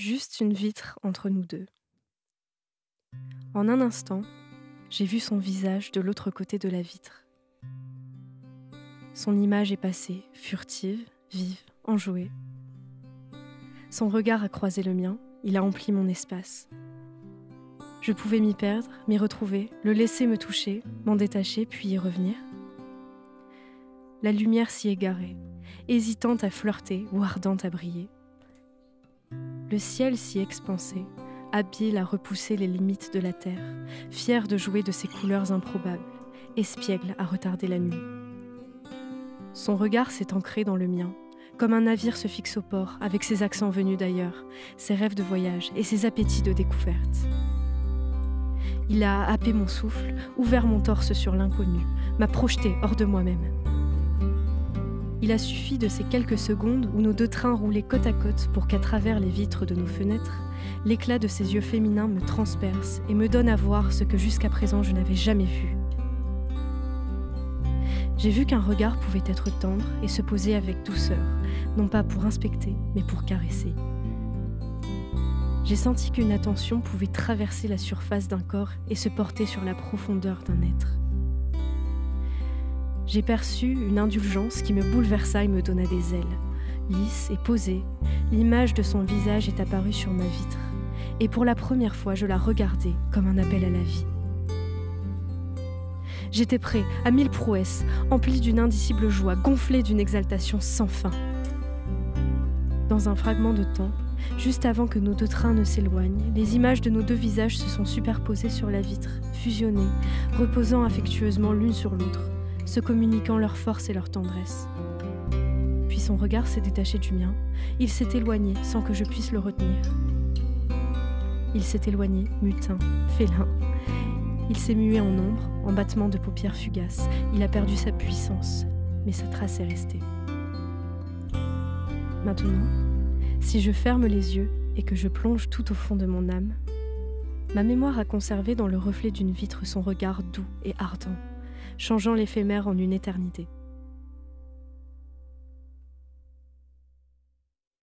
Juste une vitre entre nous deux. En un instant, j'ai vu son visage de l'autre côté de la vitre. Son image est passée, furtive, vive, enjouée. Son regard a croisé le mien, il a empli mon espace. Je pouvais m'y perdre, m'y retrouver, le laisser me toucher, m'en détacher, puis y revenir. La lumière s'y égarait, hésitante à flirter ou ardente à briller. Le ciel s'y expansait, habile à repousser les limites de la terre, fier de jouer de ses couleurs improbables, espiègle à retarder la nuit. Son regard s'est ancré dans le mien, comme un navire se fixe au port avec ses accents venus d'ailleurs, ses rêves de voyage et ses appétits de découverte. Il a happé mon souffle, ouvert mon torse sur l'inconnu, m'a projeté hors de moi-même. Il a suffi de ces quelques secondes où nos deux trains roulaient côte à côte pour qu'à travers les vitres de nos fenêtres, l'éclat de ses yeux féminins me transperce et me donne à voir ce que jusqu'à présent je n'avais jamais vu. J'ai vu qu'un regard pouvait être tendre et se poser avec douceur, non pas pour inspecter, mais pour caresser. J'ai senti qu'une attention pouvait traverser la surface d'un corps et se porter sur la profondeur d'un être. J'ai perçu une indulgence qui me bouleversa et me donna des ailes. Lisse et posée, l'image de son visage est apparue sur ma vitre. Et pour la première fois, je la regardais comme un appel à la vie. J'étais prêt, à mille prouesses, empli d'une indicible joie, gonflé d'une exaltation sans fin. Dans un fragment de temps, juste avant que nos deux trains ne s'éloignent, les images de nos deux visages se sont superposées sur la vitre, fusionnées, reposant affectueusement l'une sur l'autre se communiquant leur force et leur tendresse. Puis son regard s'est détaché du mien, il s'est éloigné sans que je puisse le retenir. Il s'est éloigné, mutin, félin. Il s'est mué en ombre, en battement de paupières fugaces. Il a perdu sa puissance, mais sa trace est restée. Maintenant, si je ferme les yeux et que je plonge tout au fond de mon âme, ma mémoire a conservé dans le reflet d'une vitre son regard doux et ardent changeant l'éphémère en une éternité.